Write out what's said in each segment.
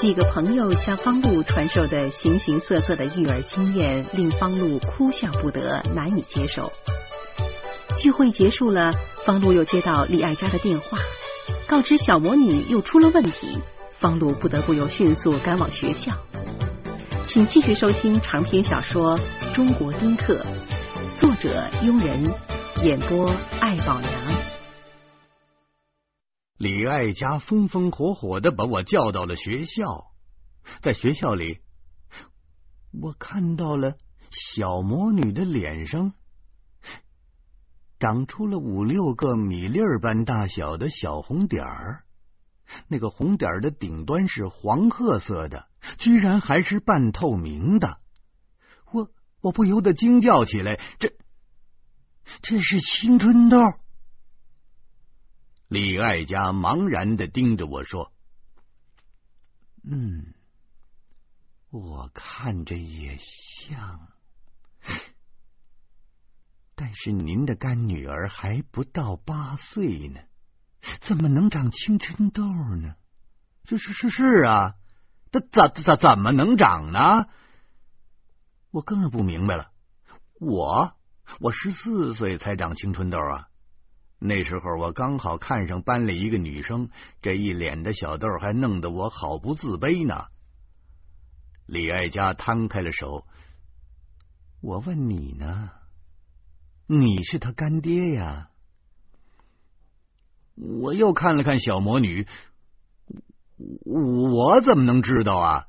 几个朋友向方露传授的形形色色的育儿经验，令方露哭笑不得，难以接受。聚会结束了，方露又接到李爱嘉的电话，告知小魔女又出了问题，方露不得不又迅速赶往学校。请继续收听长篇小说《中国丁克》，作者佣人，演播爱宝娘。李爱家风风火火的把我叫到了学校，在学校里，我看到了小魔女的脸上长出了五六个米粒儿般大小的小红点儿，那个红点儿的顶端是黄褐色的，居然还是半透明的。我我不由得惊叫起来：“这这是青春痘！”李爱家茫然的盯着我说：“嗯，我看着也像，但是您的干女儿还不到八岁呢，怎么能长青春痘呢？这是是是啊，这怎怎怎么能长呢？我更是不明白了。我我十四岁才长青春痘啊！”那时候我刚好看上班里一个女生，这一脸的小痘还弄得我好不自卑呢。李爱家摊开了手，我问你呢，你是他干爹呀？我又看了看小魔女，我怎么能知道啊？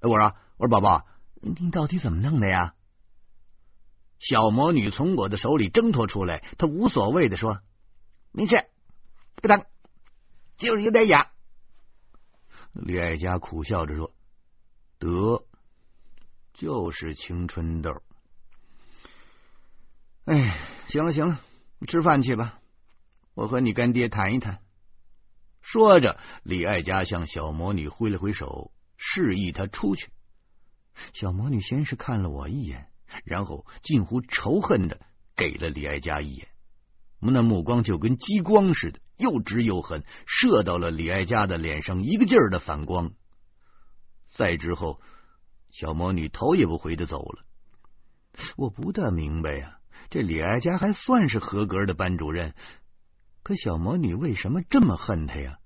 我说，我说宝宝，你到底怎么弄的呀？小魔女从我的手里挣脱出来，她无所谓的说。没事，不疼，就是有点痒。李爱家苦笑着说：“得，就是青春痘。”哎，行了行了，吃饭去吧，我和你干爹谈一谈。说着，李爱家向小魔女挥了挥手，示意她出去。小魔女先是看了我一眼，然后近乎仇恨的给了李爱家一眼。我们那目光就跟激光似的，又直又狠，射到了李爱家的脸上，一个劲儿的反光。再之后，小魔女头也不回的走了。我不大明白呀，这李爱家还算是合格的班主任，可小魔女为什么这么恨他呀？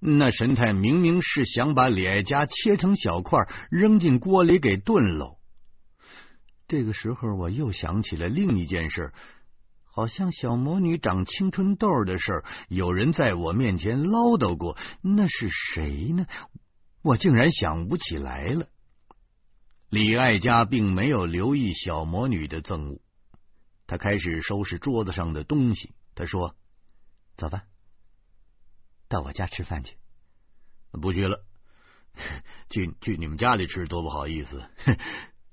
那神态明明是想把李爱家切成小块，扔进锅里给炖喽。这个时候，我又想起了另一件事。好像小魔女长青春痘的事，有人在我面前唠叨过，那是谁呢？我竟然想不起来了。李爱家并没有留意小魔女的憎恶，他开始收拾桌子上的东西。他说：“走吧，到我家吃饭去。”不去了，去去你们家里吃多不好意思。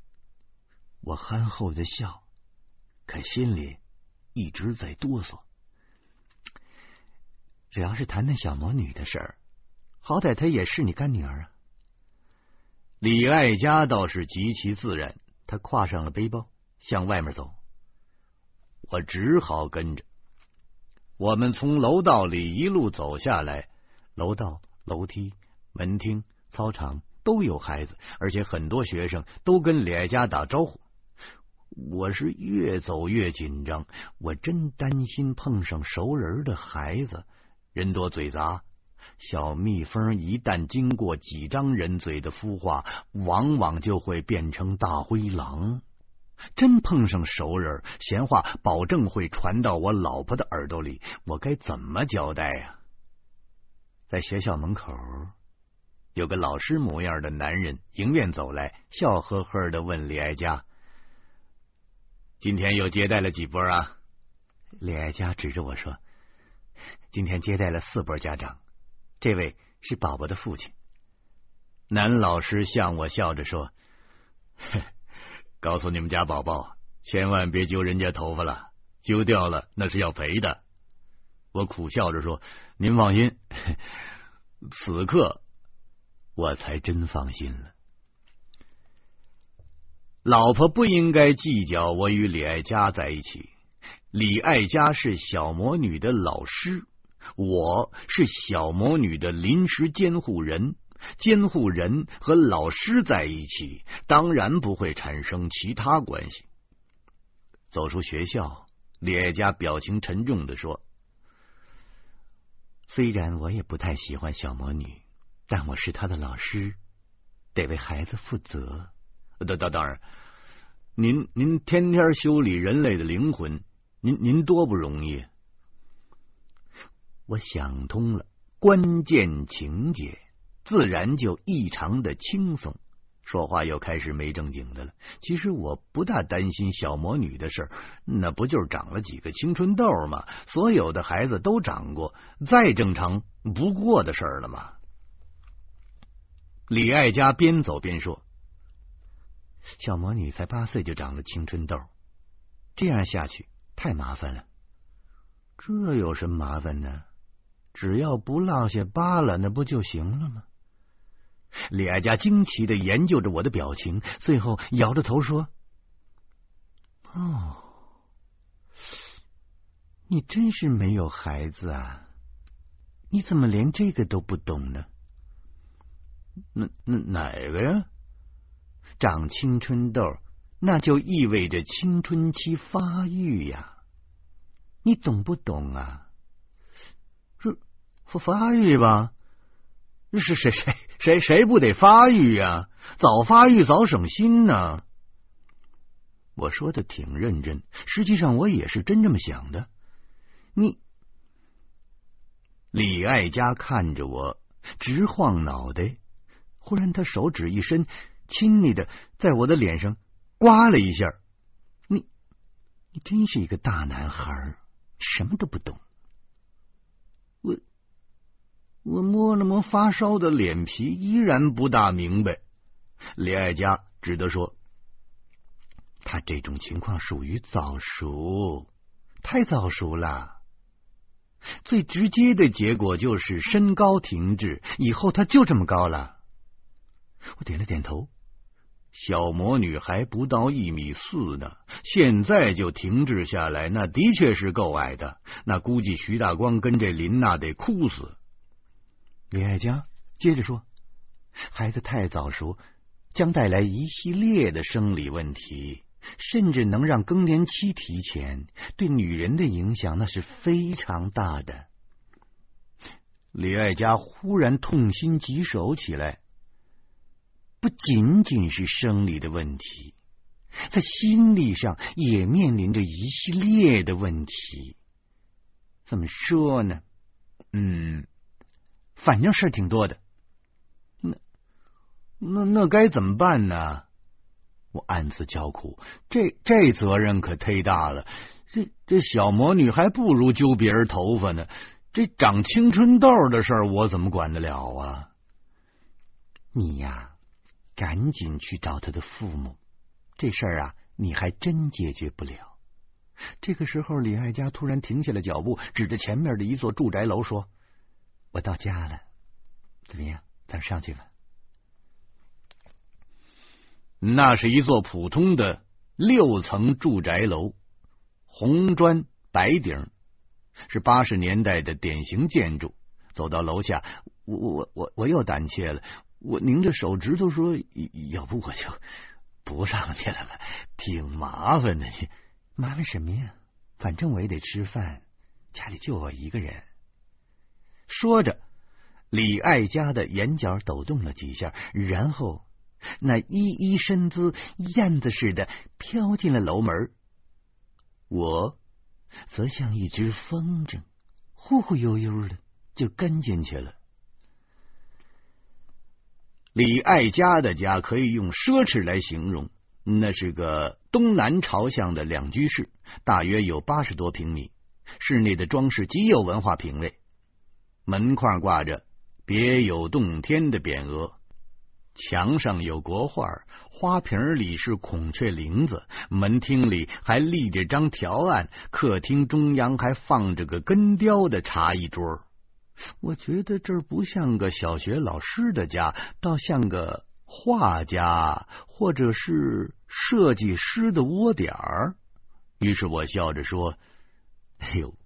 我憨厚的笑，可心里。一直在哆嗦。只要是谈谈小魔女的事儿，好歹她也是你干女儿啊。李爱家倒是极其自然，他挎上了背包向外面走，我只好跟着。我们从楼道里一路走下来，楼道、楼梯、门厅、操场都有孩子，而且很多学生都跟李爱家打招呼。我是越走越紧张，我真担心碰上熟人的孩子。人多嘴杂，小蜜蜂一旦经过几张人嘴的孵化，往往就会变成大灰狼。真碰上熟人，闲话保证会传到我老婆的耳朵里，我该怎么交代呀？在学校门口，有个老师模样的男人迎面走来，笑呵呵的问李爱佳。今天又接待了几波啊？李爱佳指着我说：“今天接待了四波家长，这位是宝宝的父亲。”男老师向我笑着说：“告诉你们家宝宝，千万别揪人家头发了，揪掉了那是要赔的。”我苦笑着说：“您放心。”此刻我才真放心了。老婆不应该计较我与李爱佳在一起。李爱佳是小魔女的老师，我是小魔女的临时监护人。监护人和老师在一起，当然不会产生其他关系。走出学校，李爱家表情沉重的说：“虽然我也不太喜欢小魔女，但我是她的老师，得为孩子负责。当当当然，您您天天修理人类的灵魂，您您多不容易。我想通了，关键情节。”自然就异常的轻松，说话又开始没正经的了。其实我不大担心小魔女的事，那不就是长了几个青春痘吗？所有的孩子都长过，再正常不过的事了吗？李爱家边走边说：“小魔女才八岁就长了青春痘，这样下去太麻烦了。这有什么麻烦呢？只要不落下疤了，那不就行了吗？”李爱家惊奇的研究着我的表情，最后摇着头说：“哦，你真是没有孩子啊！你怎么连这个都不懂呢？那那哪个呀？长青春痘，那就意味着青春期发育呀！你懂不懂啊？是发发育吧？是谁谁？”谁谁不得发育呀？早发育早省心呢。我说的挺认真，实际上我也是真这么想的。你，李爱家看着我直晃脑袋，忽然他手指一伸，亲昵的在我的脸上刮了一下。你，你真是一个大男孩，什么都不懂。我。我摸了摸发烧的脸皮，依然不大明白。李爱佳只得说：“他这种情况属于早熟，太早熟了。最直接的结果就是身高停滞，以后他就这么高了。”我点了点头。小魔女还不到一米四呢，现在就停滞下来，那的确是够矮的。那估计徐大光跟这林娜得哭死。李爱佳接着说：“孩子太早熟，将带来一系列的生理问题，甚至能让更年期提前。对女人的影响那是非常大的。”李爱佳忽然痛心疾首起来，不仅仅是生理的问题，在心理上也面临着一系列的问题。怎么说呢？嗯。反正事儿挺多的，那那那该怎么办呢？我暗自叫苦，这这责任可忒大了。这这小魔女还不如揪别人头发呢。这长青春痘的事儿，我怎么管得了啊？你呀，赶紧去找他的父母。这事儿啊，你还真解决不了。这个时候，李爱家突然停下了脚步，指着前面的一座住宅楼说。我到家了，怎么样？咱上去吧。那是一座普通的六层住宅楼，红砖白顶，是八十年代的典型建筑。走到楼下，我我我我又胆怯了。我拧着手指头说：“要不我就不上去了吧，挺麻烦的。麻烦什么呀？反正我也得吃饭，家里就我一个人。”说着，李爱家的眼角抖动了几下，然后那依依身姿，燕子似的飘进了楼门。我则像一只风筝，忽忽悠悠的就跟进去了。李爱家的家可以用奢侈来形容，那是个东南朝向的两居室，大约有八十多平米，室内的装饰极有文化品味。门框挂着别有洞天的匾额，墙上有国画，花瓶里是孔雀翎子，门厅里还立着张条案，客厅中央还放着个根雕的茶艺桌。我觉得这儿不像个小学老师的家，倒像个画家或者是设计师的窝点儿。于是我笑着说：“哎呦，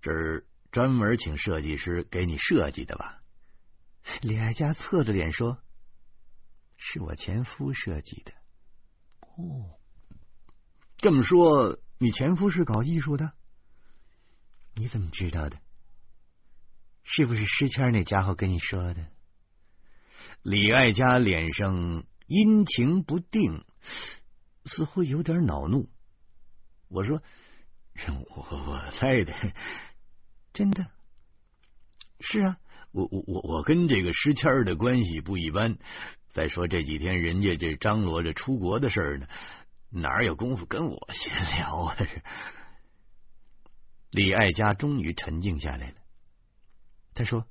这儿。”专门请设计师给你设计的吧？李爱佳侧着脸说：“是我前夫设计的。”哦，这么说，你前夫是搞艺术的？你怎么知道的？是不是诗谦那家伙跟你说的？李爱家脸上阴晴不定，似乎有点恼怒。我说：“我我猜的，真的。”是啊，我我我我跟这个诗谦的关系不一般。再说这几天人家这张罗着出国的事呢，哪有功夫跟我闲聊啊？李爱家终于沉静下来了。他说：“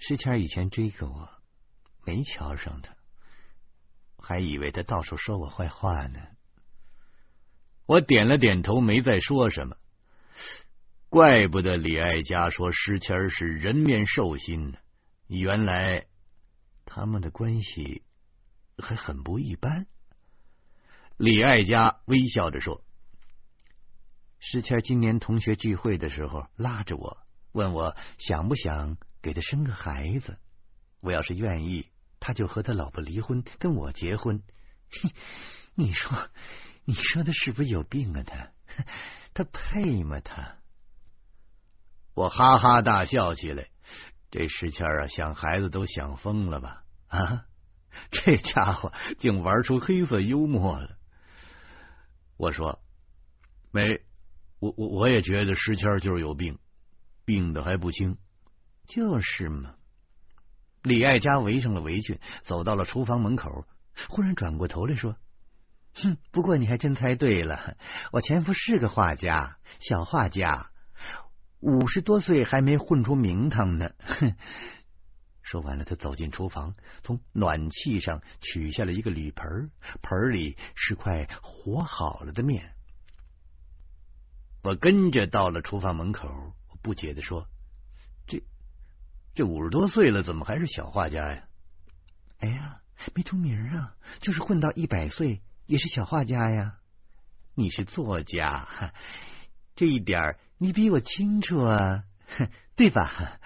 诗谦以前追过我，没瞧上他，还以为他到处说我坏话呢。”我点了点头，没再说什么。怪不得李爱家说诗谦是人面兽心呢，原来他们的关系还很不一般。李爱家微笑着说：“诗谦今年同学聚会的时候拉着我，问我想不想给他生个孩子。我要是愿意，他就和他老婆离婚，跟我结婚。你说，你说他是不是有病啊？他他配吗？他？”我哈哈大笑起来，这石谦啊，想孩子都想疯了吧？啊，这家伙竟玩出黑色幽默了。我说没，我我我也觉得石谦就是有病，病的还不轻。就是嘛。李爱家围上了围裙，走到了厨房门口，忽然转过头来说：“哼，不过你还真猜对了，我前夫是个画家，小画家。”五十多岁还没混出名堂呢。哼！说完了，他走进厨房，从暖气上取下了一个铝盆，盆里是块和好了的面。我跟着到了厨房门口，不解的说：“这这五十多岁了，怎么还是小画家呀？”哎呀，没出名啊，就是混到一百岁也是小画家呀。你是作家，这一点。你比我清楚啊，对吧？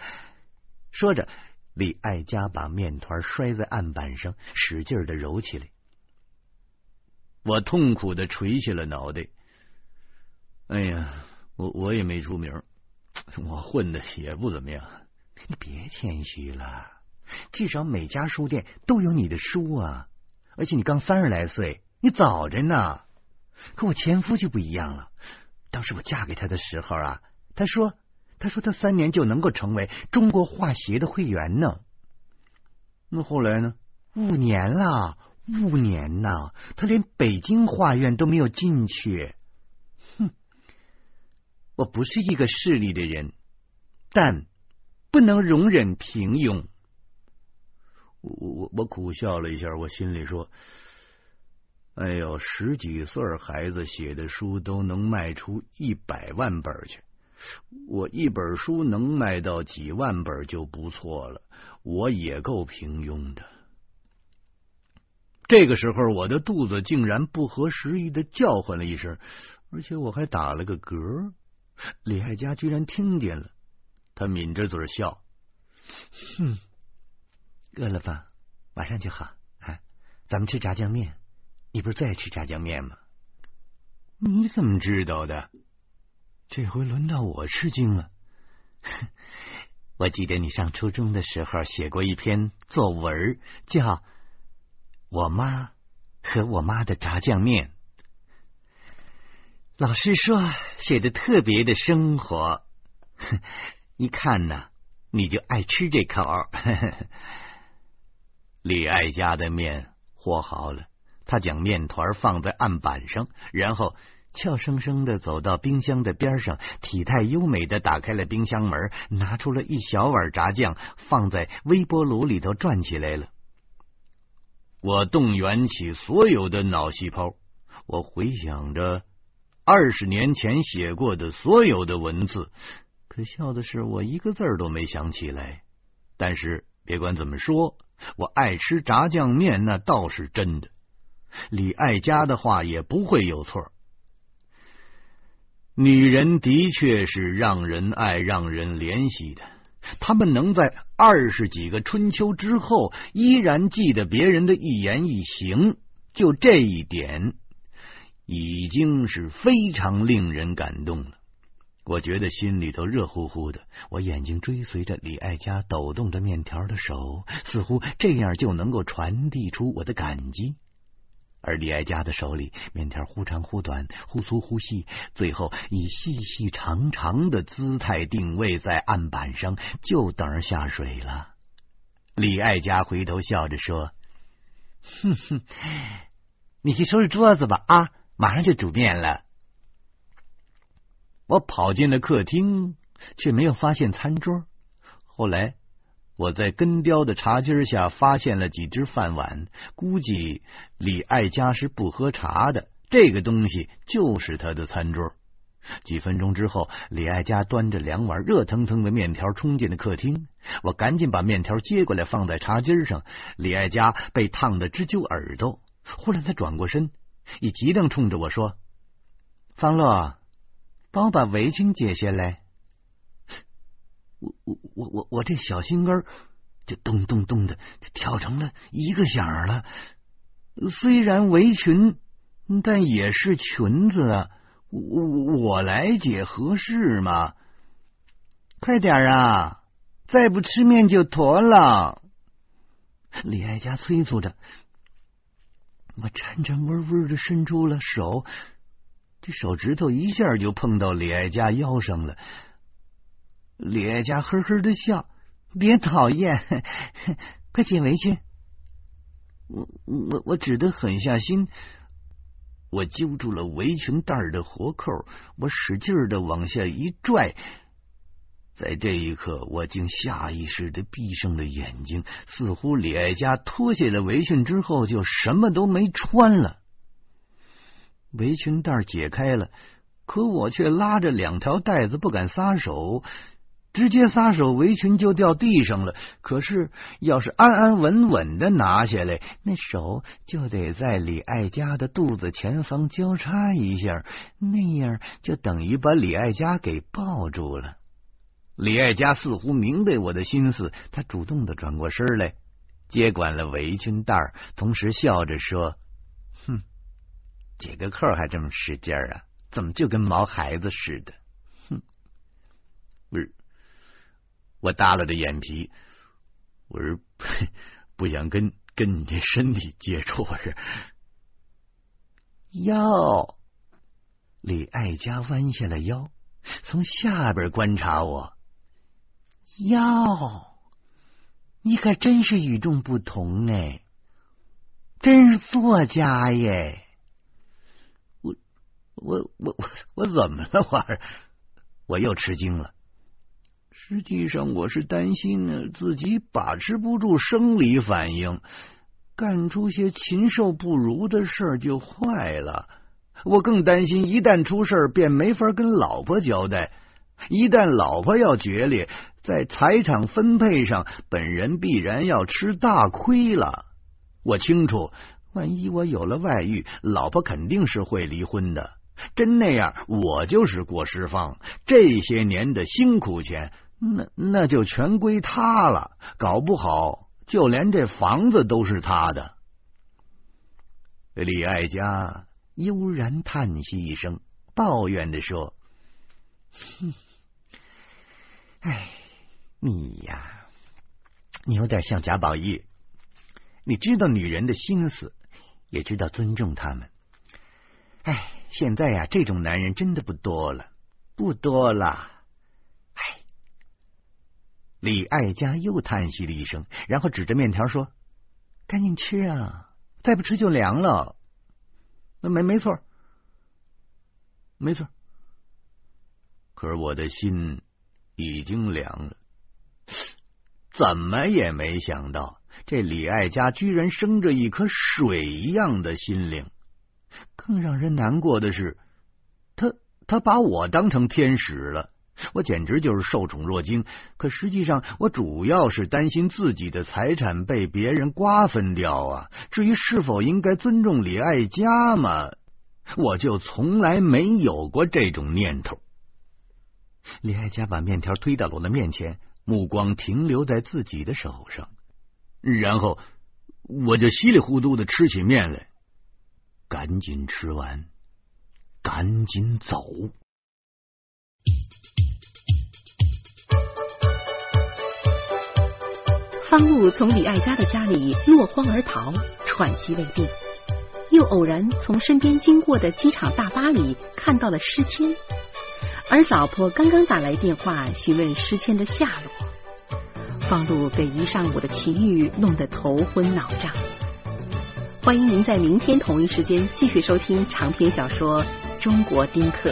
说着，李爱家把面团摔在案板上，使劲的揉起来。我痛苦的垂下了脑袋。哎呀，我我也没出名，我混的也不怎么样。你别谦虚了，至少每家书店都有你的书啊！而且你刚三十来岁，你早着呢。可我前夫就不一样了。当时我嫁给他的时候啊，他说：“他说他三年就能够成为中国画协的会员呢。”那后来呢？五年了，五年呐，他连北京画院都没有进去。我不是一个势利的人，但不能容忍平庸。我我我苦笑了一下，我心里说。哎呦，十几岁孩子写的书都能卖出一百万本去，我一本书能卖到几万本就不错了，我也够平庸的。这个时候，我的肚子竟然不合时宜的叫唤了一声，而且我还打了个嗝。李爱家居然听见了，他抿着嘴笑，哼，饿了吧？马上就好。哎，咱们吃炸酱面。你不是最爱吃炸酱面吗？你怎么知道的？这回轮到我吃惊了。我记得你上初中的时候写过一篇作文，叫《我妈和我妈的炸酱面》。老师说写的特别的生活，一看呢，你就爱吃这口。李爱家的面和好了。他将面团放在案板上，然后俏生生的走到冰箱的边上，体态优美的打开了冰箱门，拿出了一小碗炸酱，放在微波炉里头转起来了。我动员起所有的脑细胞，我回想着二十年前写过的所有的文字，可笑的是，我一个字都没想起来。但是别管怎么说，我爱吃炸酱面，那倒是真的。李爱家的话也不会有错。女人的确是让人爱、让人怜惜的。他们能在二十几个春秋之后依然记得别人的一言一行，就这一点，已经是非常令人感动了。我觉得心里头热乎乎的，我眼睛追随着李爱家抖动着面条的手，似乎这样就能够传递出我的感激。而李爱家的手里，面条忽长忽短，忽粗忽细，最后以细细长长的姿态定位在案板上，就等着下水了。李爱家回头笑着说：“哼哼，你去收拾桌子吧，啊，马上就煮面了。”我跑进了客厅，却没有发现餐桌。后来我在根雕的茶几下发现了几只饭碗，估计李爱家是不喝茶的，这个东西就是他的餐桌。几分钟之后，李爱家端着两碗热腾腾的面条冲进了客厅，我赶紧把面条接过来放在茶几上。李爱家被烫得直揪耳朵，忽然他转过身，一急灵冲着我说：“方洛。”帮我把围裙解下来，我我我我我这小心肝就咚咚咚的跳成了一个响了。虽然围裙，但也是裙子啊！我我来解合适吗？快点啊！再不吃面就坨了。李爱家催促着，我颤颤巍巍的伸出了手。这手指头一下就碰到李爱家腰上了，李爱家呵呵的笑，别讨厌，快解围裙。我我我只得狠下心，我揪住了围裙带的活扣，我使劲的往下一拽，在这一刻，我竟下意识的闭上了眼睛，似乎李爱家脱下了围裙之后就什么都没穿了。围裙带解开了，可我却拉着两条带子不敢撒手，直接撒手围裙就掉地上了。可是要是安安稳稳的拿下来，那手就得在李爱家的肚子前方交叉一下，那样就等于把李爱家给抱住了。李爱家似乎明白我的心思，他主动的转过身来，接管了围裙带，同时笑着说。哼解个扣还这么使劲啊？怎么就跟毛孩子似的？哼！不是，我耷拉着眼皮，我是不想跟跟你这身体接触。我是腰，李爱家弯下了腰，从下边观察我。哟，你可真是与众不同哎，真是作家耶！我我我我怎么了？我我又吃惊了。实际上，我是担心呢，自己把持不住生理反应，干出些禽兽不如的事儿就坏了。我更担心，一旦出事儿，便没法跟老婆交代。一旦老婆要决裂，在财产分配上，本人必然要吃大亏了。我清楚，万一我有了外遇，老婆肯定是会离婚的。真那样，我就是过失方，这些年的辛苦钱，那那就全归他了。搞不好，就连这房子都是他的。李爱家悠然叹息一声，抱怨的说：“哼，哎，你呀，你有点像贾宝玉，你知道女人的心思，也知道尊重他们。哎。”现在呀，这种男人真的不多了，不多了。唉，李爱家又叹息了一声，然后指着面条说：“赶紧吃啊，再不吃就凉了。”没没错，没错。可是我的心已经凉了，怎么也没想到，这李爱家居然生着一颗水一样的心灵。更让人难过的是，他他把我当成天使了，我简直就是受宠若惊。可实际上，我主要是担心自己的财产被别人瓜分掉啊。至于是否应该尊重李爱家嘛，我就从来没有过这种念头。李爱佳把面条推到了我的面前，目光停留在自己的手上，然后我就稀里糊涂的吃起面来，赶紧吃完，赶紧走。方路从李爱家的家里落荒而逃，喘息未定，又偶然从身边经过的机场大巴里看到了诗谦，而老婆刚刚打来电话询问诗谦的下落。方露被一上午的奇遇弄得头昏脑胀。欢迎您在明天同一时间继续收听长篇小说《中国丁克》。